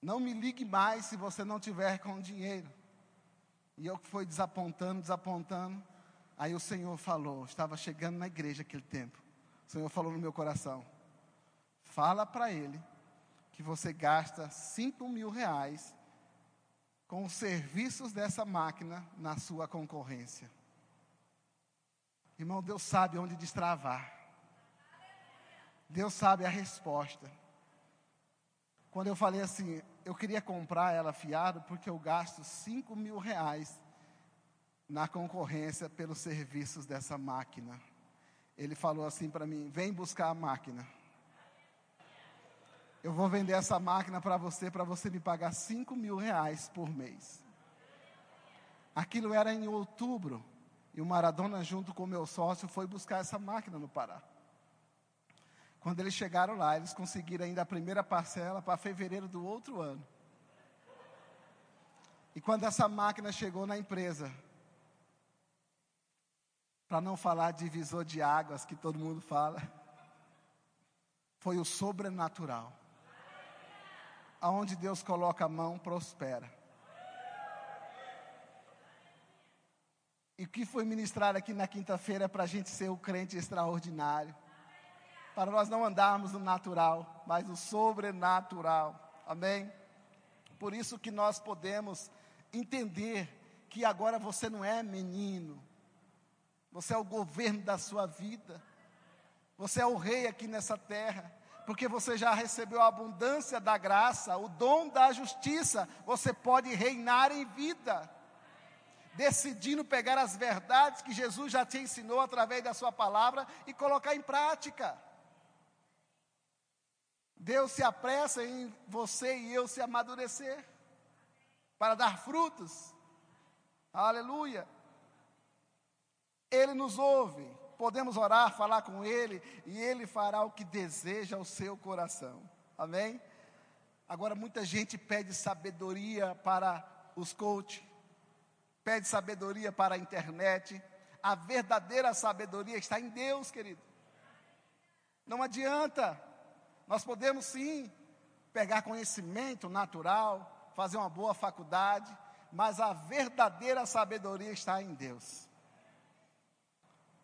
Não me ligue mais se você não tiver com dinheiro. E eu que fui desapontando, desapontando. Aí o Senhor falou, estava chegando na igreja aquele tempo. O Senhor falou no meu coração: fala para ele que você gasta cinco mil reais com os serviços dessa máquina na sua concorrência. Irmão, Deus sabe onde destravar. Deus sabe a resposta. Quando eu falei assim, eu queria comprar ela fiado porque eu gasto cinco mil reais na concorrência pelos serviços dessa máquina. Ele falou assim para mim: vem buscar a máquina. Eu vou vender essa máquina para você, para você me pagar 5 mil reais por mês. Aquilo era em outubro. E o Maradona, junto com o meu sócio, foi buscar essa máquina no Pará. Quando eles chegaram lá, eles conseguiram ainda a primeira parcela para fevereiro do outro ano. E quando essa máquina chegou na empresa, para não falar divisor de águas que todo mundo fala, foi o sobrenatural. Aonde Deus coloca a mão, prospera. E o que foi ministrado aqui na quinta-feira é para a gente ser o crente extraordinário. Para nós não andarmos no natural, mas no sobrenatural. Amém? Por isso que nós podemos entender que agora você não é menino. Você é o governo da sua vida. Você é o rei aqui nessa terra porque você já recebeu a abundância da graça, o dom da justiça, você pode reinar em vida, decidindo pegar as verdades que Jesus já te ensinou através da Sua palavra e colocar em prática. Deus se apressa em você e eu se amadurecer, para dar frutos, aleluia. Ele nos ouve, podemos orar, falar com Ele, e Ele fará o que deseja o seu coração. Amém? Agora, muita gente pede sabedoria para os coaches, pede sabedoria para a internet. A verdadeira sabedoria está em Deus, querido. Não adianta. Nós podemos sim pegar conhecimento natural, fazer uma boa faculdade, mas a verdadeira sabedoria está em Deus.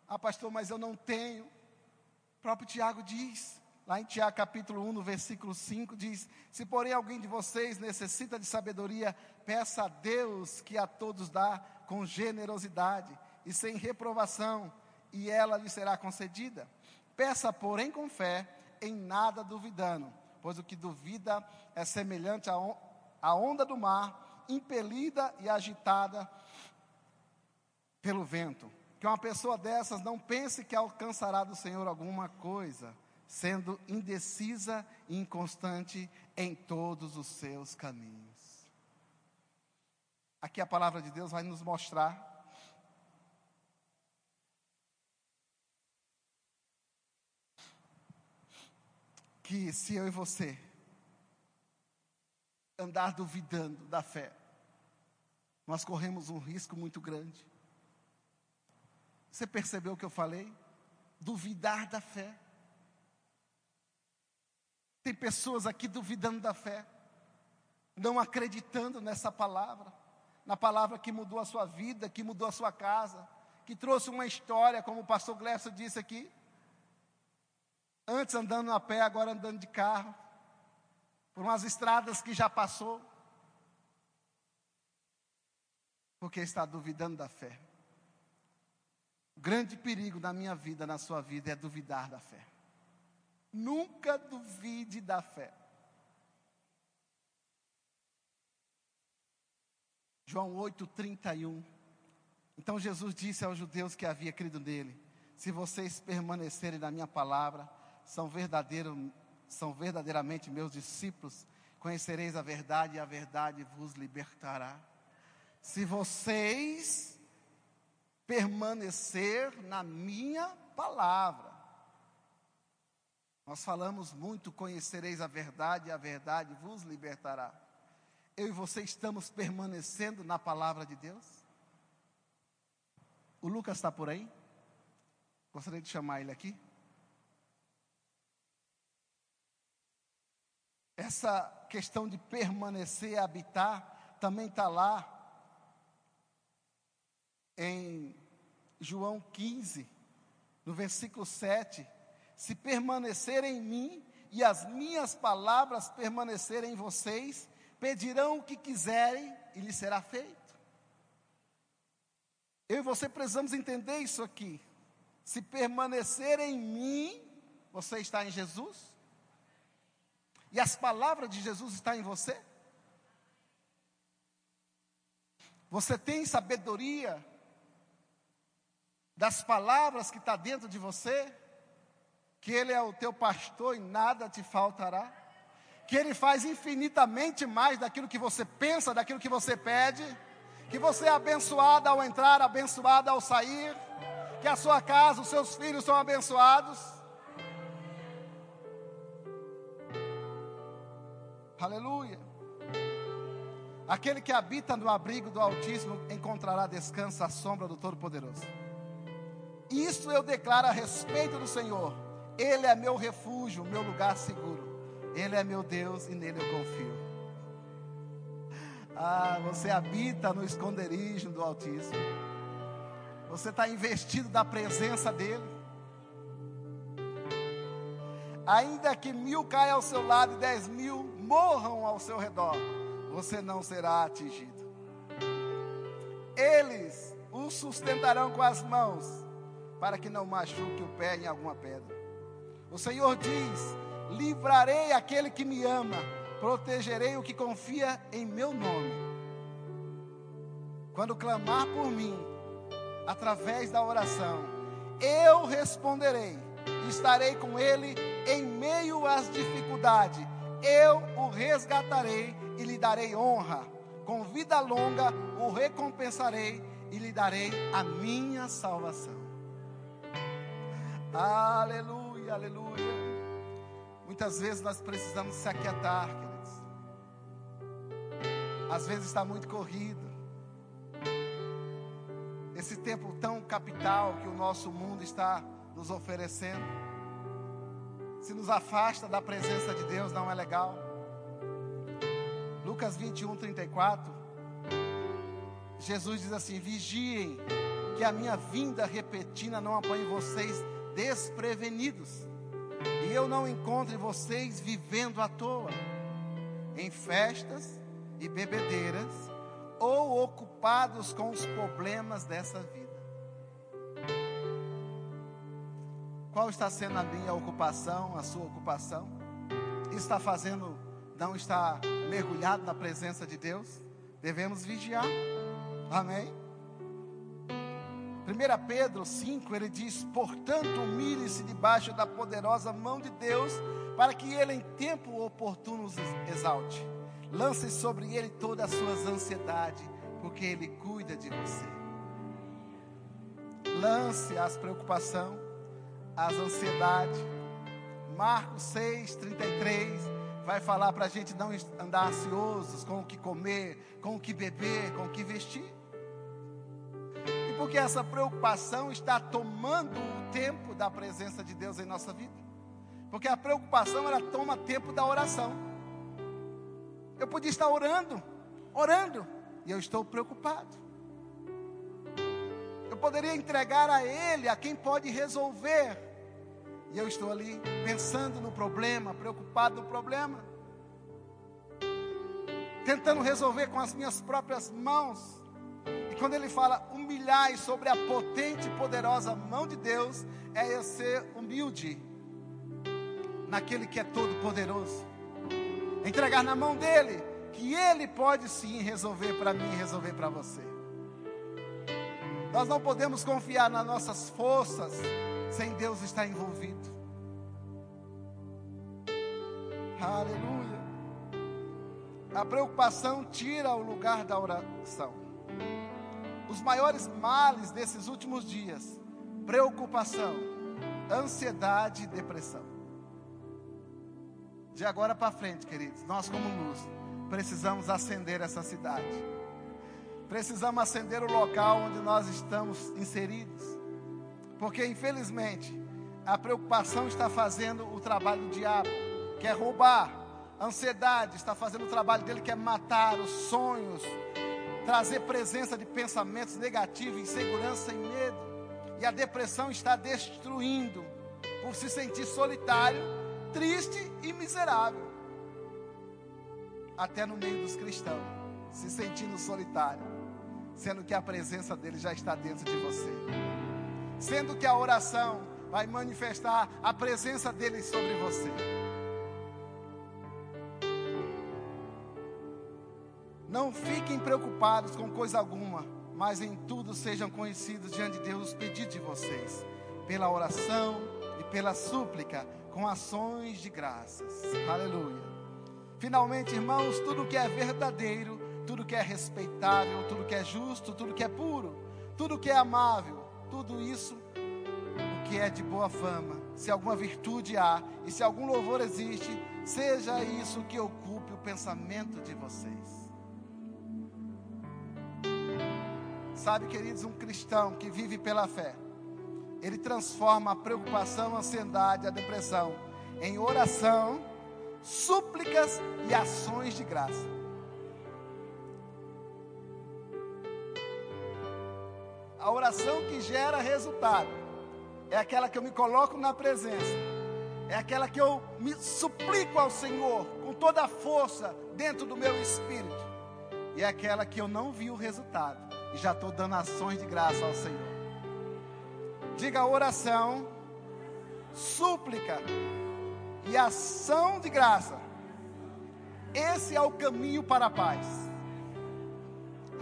Ah, pastor, mas eu não tenho. O próprio Tiago diz, lá em Tiago capítulo 1, no versículo 5, diz: Se porém alguém de vocês necessita de sabedoria, peça a Deus que a todos dá com generosidade e sem reprovação, e ela lhe será concedida. Peça, porém, com fé, em nada duvidando, pois o que duvida é semelhante à onda do mar, impelida e agitada pelo vento que uma pessoa dessas não pense que alcançará do Senhor alguma coisa, sendo indecisa e inconstante em todos os seus caminhos. Aqui a palavra de Deus vai nos mostrar que se eu e você andar duvidando da fé, nós corremos um risco muito grande. Você percebeu o que eu falei? Duvidar da fé. Tem pessoas aqui duvidando da fé, não acreditando nessa palavra, na palavra que mudou a sua vida, que mudou a sua casa, que trouxe uma história, como o pastor Glesso disse aqui. Antes andando a pé, agora andando de carro, por umas estradas que já passou, porque está duvidando da fé. O grande perigo na minha vida, na sua vida, é duvidar da fé. Nunca duvide da fé. João 8:31. Então Jesus disse aos judeus que havia crido nele: Se vocês permanecerem na minha palavra, são verdadeiros, são verdadeiramente meus discípulos. Conhecereis a verdade e a verdade vos libertará. Se vocês permanecer na minha palavra. Nós falamos muito: conhecereis a verdade, e a verdade vos libertará. Eu e você estamos permanecendo na palavra de Deus? O Lucas está por aí? Gostaria de chamar ele aqui. Essa questão de permanecer, habitar, também está lá em João 15, no versículo 7, se permanecer em mim e as minhas palavras permanecerem em vocês, pedirão o que quiserem e lhes será feito. Eu e você precisamos entender isso aqui. Se permanecer em mim, você está em Jesus? E as palavras de Jesus estão em você? Você tem sabedoria das palavras que está dentro de você, que Ele é o teu pastor e nada te faltará, que Ele faz infinitamente mais daquilo que você pensa, daquilo que você pede, que você é abençoado ao entrar, abençoado ao sair, que a sua casa, os seus filhos são abençoados. Aleluia. Aquele que habita no abrigo do Altíssimo encontrará descanso à sombra do Todo-Poderoso. Isso eu declaro a respeito do Senhor. Ele é meu refúgio, meu lugar seguro. Ele é meu Deus e nele eu confio. Ah, você habita no esconderijo do Altíssimo. Você está investido da presença dEle. Ainda que mil caiam ao seu lado e dez mil morram ao seu redor, você não será atingido. Eles o sustentarão com as mãos, para que não machuque o pé em alguma pedra. O Senhor diz: Livrarei aquele que me ama, protegerei o que confia em meu nome. Quando clamar por mim, através da oração, eu responderei, estarei com ele em meio às dificuldades, eu o resgatarei e lhe darei honra. Com vida longa o recompensarei e lhe darei a minha salvação. Aleluia, aleluia. Muitas vezes nós precisamos se aquietar, queridos. Às vezes está muito corrido. Esse tempo tão capital que o nosso mundo está nos oferecendo. Se nos afasta da presença de Deus, não é legal. Lucas 21, 34. Jesus diz assim: Vigiem, que a minha vinda repentina não apanhe vocês desprevenidos, e eu não encontre vocês vivendo à toa, em festas e bebedeiras, ou ocupados com os problemas dessa vida. Qual está sendo a minha ocupação, a sua ocupação? Está fazendo, não está mergulhado na presença de Deus? Devemos vigiar. Amém? 1 Pedro 5, ele diz: Portanto, humilhe-se debaixo da poderosa mão de Deus, para que ele em tempo oportuno os exalte. Lance sobre ele todas as suas ansiedades, porque ele cuida de você. Lance as preocupações, as ansiedades. Marcos 6, 33 vai falar para a gente não andar ansiosos com o que comer, com o que beber, com o que vestir porque essa preocupação está tomando o tempo da presença de Deus em nossa vida. Porque a preocupação ela toma tempo da oração. Eu podia estar orando, orando, e eu estou preocupado. Eu poderia entregar a Ele, a quem pode resolver, e eu estou ali pensando no problema, preocupado no problema, tentando resolver com as minhas próprias mãos quando ele fala humilhar sobre a potente e poderosa mão de Deus, é eu ser humilde naquele que é todo poderoso. Entregar na mão dele, que ele pode sim resolver para mim e resolver para você. Nós não podemos confiar nas nossas forças sem Deus estar envolvido. Aleluia. A preocupação tira o lugar da oração os maiores males desses últimos dias: preocupação, ansiedade e depressão. De agora para frente, queridos, nós como luz, precisamos acender essa cidade. Precisamos acender o local onde nós estamos inseridos. Porque infelizmente, a preocupação está fazendo o trabalho do diabo, que é roubar. A ansiedade está fazendo o trabalho dele, que é matar os sonhos, trazer presença de pensamentos negativos, insegurança e medo. E a depressão está destruindo por se sentir solitário, triste e miserável. Até no meio dos cristãos, se sentindo solitário, sendo que a presença dele já está dentro de você. Sendo que a oração vai manifestar a presença dele sobre você. Não fiquem preocupados com coisa alguma, mas em tudo sejam conhecidos diante de Deus os pedidos de vocês, pela oração e pela súplica, com ações de graças. Aleluia. Finalmente, irmãos, tudo que é verdadeiro, tudo que é respeitável, tudo que é justo, tudo que é puro, tudo que é amável, tudo isso o que é de boa fama, se alguma virtude há e se algum louvor existe, seja isso que ocupe o pensamento de vocês. Sabe, queridos, um cristão que vive pela fé, ele transforma a preocupação, a ansiedade, a depressão em oração, súplicas e ações de graça. A oração que gera resultado é aquela que eu me coloco na presença, é aquela que eu me suplico ao Senhor com toda a força dentro do meu espírito, e é aquela que eu não vi o resultado e já estou dando ações de graça ao Senhor. Diga oração, súplica e ação de graça. Esse é o caminho para a paz.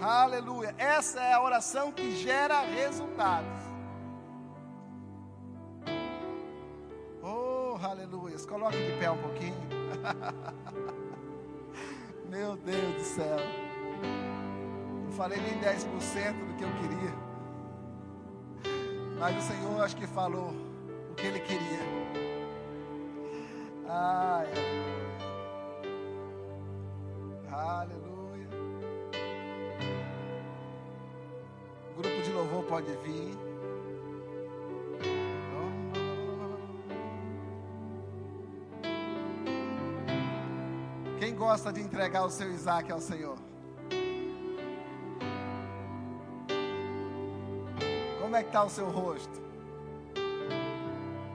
Aleluia. Essa é a oração que gera resultados. Oh, aleluia. Coloque de pé um pouquinho. [LAUGHS] Meu Deus do céu. Não falei nem 10% do que eu queria. Mas o Senhor acho que falou o que Ele queria. Ai, aleluia. Pode vir. Quem gosta de entregar o seu Isaac ao Senhor? Como é que está o seu rosto?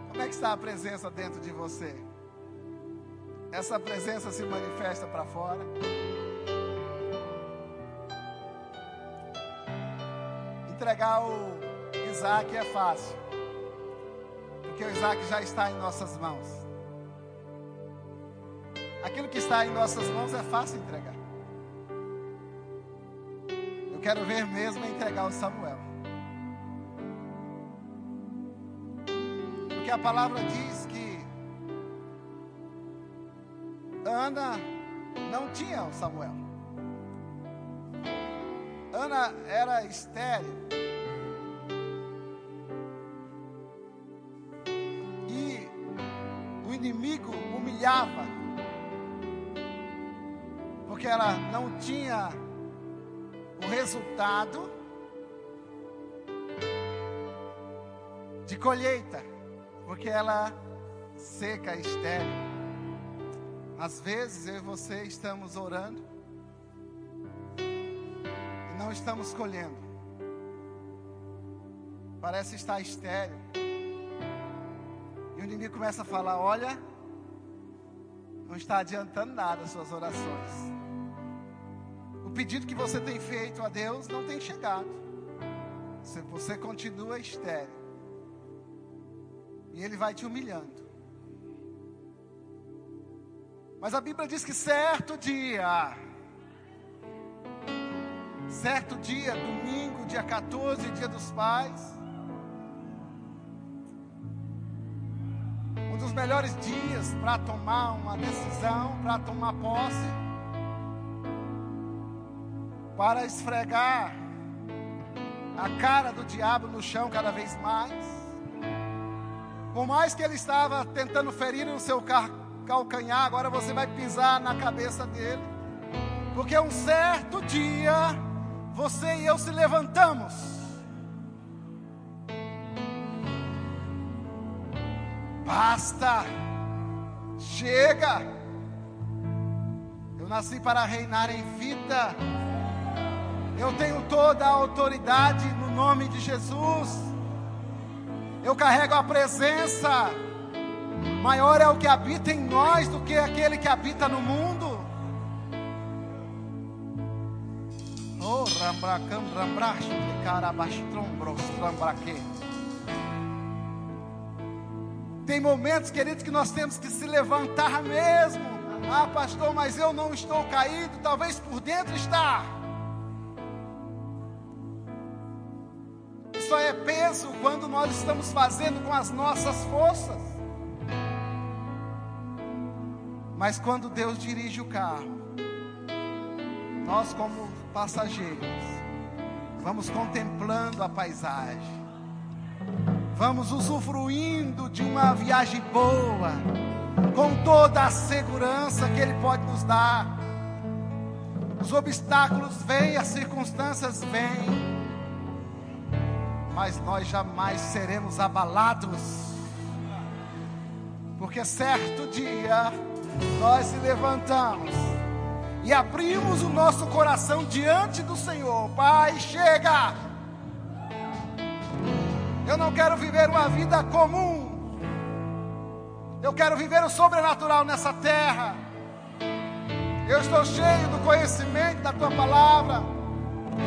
Como é que está a presença dentro de você? Essa presença se manifesta para fora. Entregar o Isaac é fácil, porque o Isaac já está em nossas mãos. Aquilo que está em nossas mãos é fácil entregar. Eu quero ver mesmo entregar o Samuel. a palavra diz que Ana não tinha o Samuel. Ana era estéril. E o inimigo humilhava. Porque ela não tinha o resultado de colheita porque ela seca, estéril. Às vezes eu e você estamos orando estamos colhendo. Parece estar estéril. E o inimigo começa a falar: olha, não está adiantando nada as suas orações. O pedido que você tem feito a Deus não tem chegado. Se você continua estéril. E ele vai te humilhando. Mas a Bíblia diz que certo dia, certo dia, domingo, dia 14, dia dos pais, um dos melhores dias para tomar uma decisão, para tomar posse, para esfregar a cara do diabo no chão cada vez mais. Por mais que ele estava tentando ferir no seu calcanhar, agora você vai pisar na cabeça dele. Porque um certo dia, você e eu se levantamos. Basta, chega. Eu nasci para reinar em vida. Eu tenho toda a autoridade no nome de Jesus. Eu carrego a presença. Maior é o que habita em nós do que aquele que habita no mundo. Oh. Tem momentos, queridos, que nós temos que se levantar mesmo. Ah, pastor, mas eu não estou caído, talvez por dentro está. só é peso quando nós estamos fazendo com as nossas forças. Mas quando Deus dirige o carro, nós, como passageiros, vamos contemplando a paisagem, vamos usufruindo de uma viagem boa, com toda a segurança que Ele pode nos dar. Os obstáculos vêm, as circunstâncias vêm, mas nós jamais seremos abalados, porque certo dia nós se levantamos e abrimos o nosso coração diante do Senhor. Pai, chega! Eu não quero viver uma vida comum. Eu quero viver o sobrenatural nessa terra. Eu estou cheio do conhecimento da tua palavra.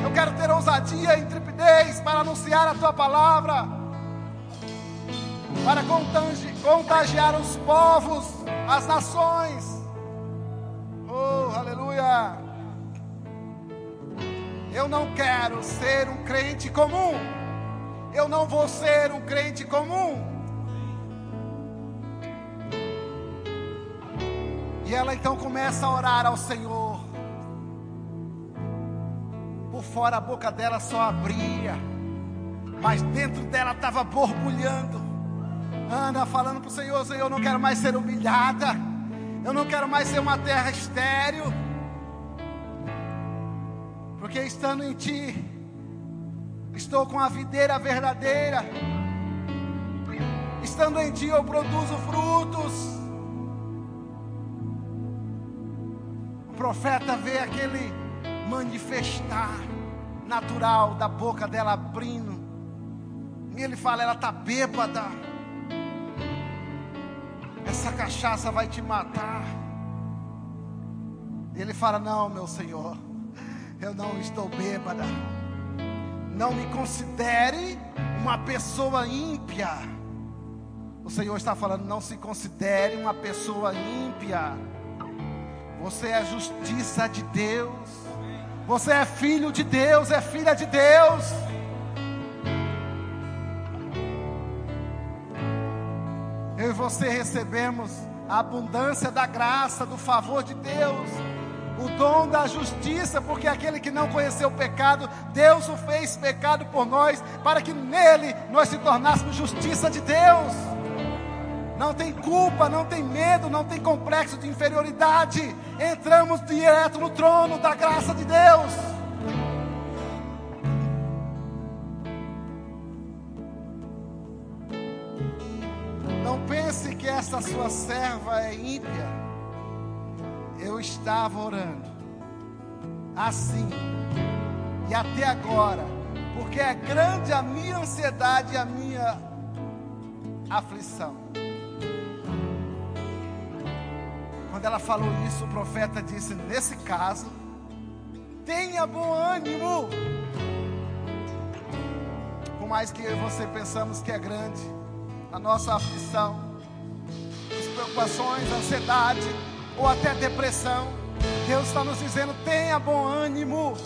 Eu quero ter ousadia e intrepidez para anunciar a tua palavra, para contagiar os povos, as nações. Oh, aleluia! Eu não quero ser um crente comum. Eu não vou ser um crente comum. E ela então começa a orar ao Senhor. Por fora a boca dela só abria, mas dentro dela estava borbulhando. Ana falando para o Senhor: Senhor, eu não quero mais ser humilhada, eu não quero mais ser uma terra estéril, porque estando em Ti, estou com a videira verdadeira, estando em Ti eu produzo frutos. O profeta vê aquele manifestar natural da boca dela abrindo. E ele fala: ela está bêbada. Essa cachaça vai te matar. E ele fala: Não, meu Senhor, eu não estou bêbada. Não me considere uma pessoa ímpia. O Senhor está falando: Não se considere uma pessoa ímpia. Você é justiça de Deus. Você é filho de Deus, é filha de Deus. Você recebemos a abundância da graça, do favor de Deus, o dom da justiça, porque aquele que não conheceu o pecado, Deus o fez pecado por nós, para que nele nós se tornássemos justiça de Deus não tem culpa, não tem medo, não tem complexo de inferioridade. Entramos direto no trono da graça de Deus. Pense que essa sua serva é ímpia. Eu estava orando assim, e até agora, porque é grande a minha ansiedade e a minha aflição. Quando ela falou isso, o profeta disse: Nesse caso, tenha bom ânimo. Por mais que eu e você pensamos que é grande, a nossa aflição, preocupações, ansiedade ou até depressão, Deus está nos dizendo: tenha bom ânimo,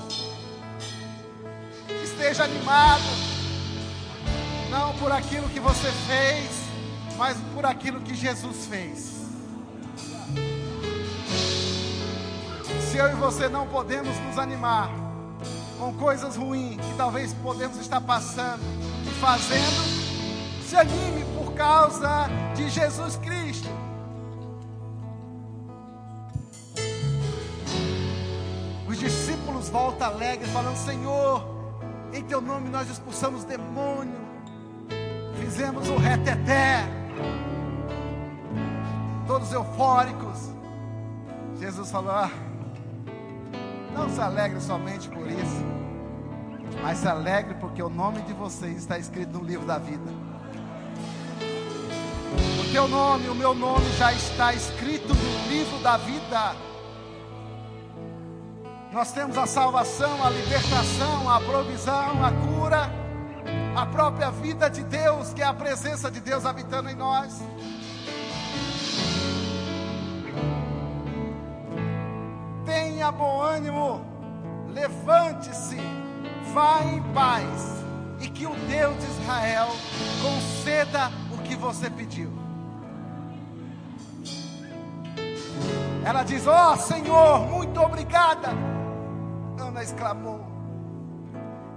esteja animado, não por aquilo que você fez, mas por aquilo que Jesus fez. se eu e você não podemos nos animar com coisas ruins que talvez podemos estar passando e fazendo, se anime por causa de Jesus Cristo. Discípulos voltam alegres, falando: Senhor, em teu nome nós expulsamos demônio, fizemos o reteté, todos eufóricos. Jesus falou: ah, não se alegre somente por isso, mas se alegre porque o nome de vocês está escrito no livro da vida. O teu nome, o meu nome já está escrito no livro da vida. Nós temos a salvação, a libertação, a provisão, a cura, a própria vida de Deus, que é a presença de Deus habitando em nós. tenha bom ânimo, levante-se, vá em paz, e que o Deus de Israel conceda o que você pediu. Ela diz: Ó oh, Senhor, muito obrigada. Ana exclamou.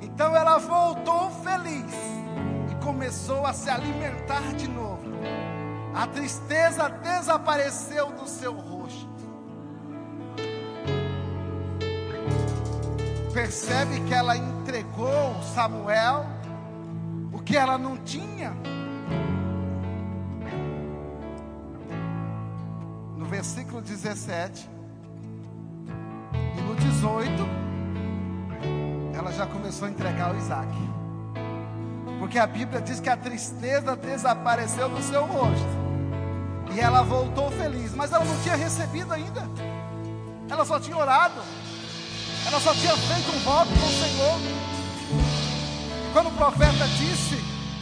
Então ela voltou feliz e começou a se alimentar de novo. A tristeza desapareceu do seu rosto. Percebe que ela entregou Samuel o que ela não tinha. No versículo 17 e no 18, ela já começou a entregar o Isaac. Porque a Bíblia diz que a tristeza desapareceu do seu rosto. E ela voltou feliz, mas ela não tinha recebido ainda. Ela só tinha orado. Ela só tinha feito um voto com o Senhor. Quando o profeta disse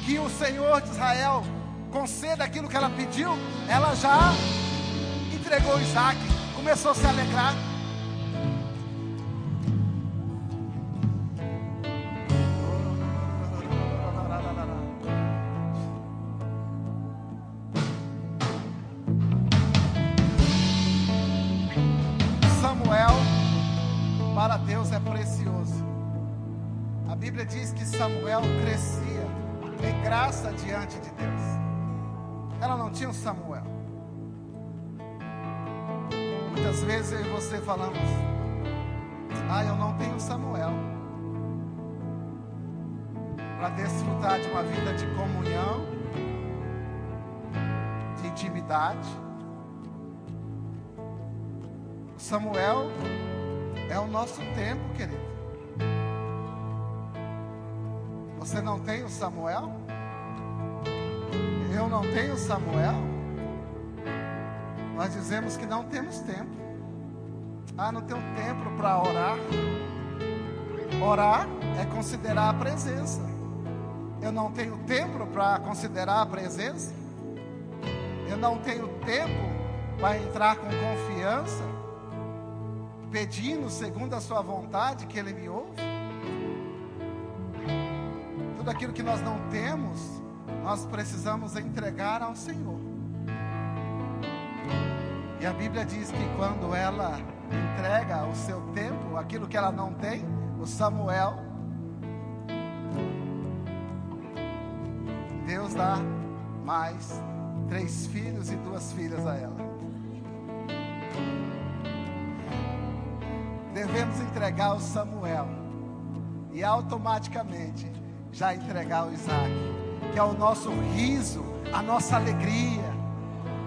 que o Senhor de Israel conceda aquilo que ela pediu, ela já entregou Isaac, começou a se alegrar. Você falamos: Ah, eu não tenho Samuel. Para desfrutar de uma vida de comunhão, de intimidade. Samuel é o nosso tempo, querido. Você não tem o Samuel? Eu não tenho Samuel? Nós dizemos que não temos tempo. Ah, não tenho tempo para orar. Orar é considerar a presença. Eu não tenho tempo para considerar a presença. Eu não tenho tempo para entrar com confiança, pedindo segundo a sua vontade que Ele me ouve tudo aquilo que nós não temos, nós precisamos entregar ao Senhor. E a Bíblia diz que quando ela entrega o seu tempo, aquilo que ela não tem, o Samuel, Deus dá mais três filhos e duas filhas a ela. Devemos entregar o Samuel e automaticamente já entregar o Isaac, que é o nosso riso, a nossa alegria,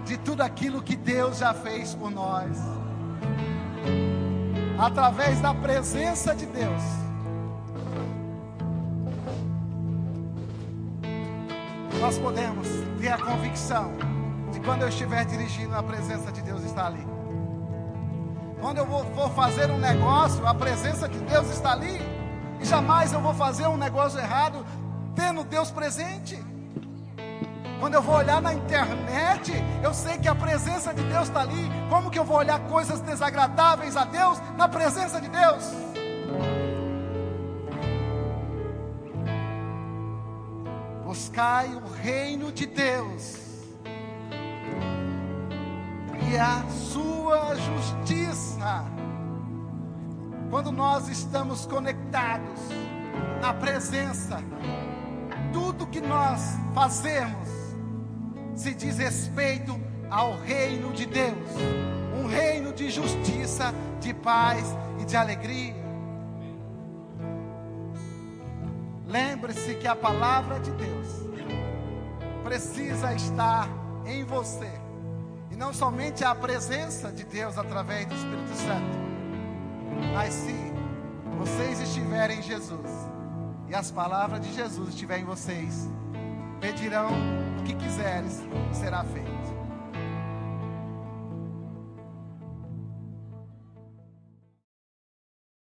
de tudo aquilo que Deus já fez por nós. Através da presença de Deus. Nós podemos ter a convicção de quando eu estiver dirigindo, a presença de Deus está ali. Quando eu for fazer um negócio, a presença de Deus está ali. E jamais eu vou fazer um negócio errado tendo Deus presente. Quando eu vou olhar na internet, eu sei que a presença de Deus está ali. Como que eu vou olhar coisas desagradáveis a Deus na presença de Deus? Buscai o reino de Deus e a sua justiça quando nós estamos conectados na presença, tudo que nós fazemos se diz respeito ao reino de Deus, um reino de justiça, de paz e de alegria. Lembre-se que a palavra de Deus precisa estar em você, e não somente a presença de Deus através do Espírito Santo mas se vocês estiverem em Jesus e as palavras de Jesus estiverem em vocês, pedirão o que quiseres, será feito.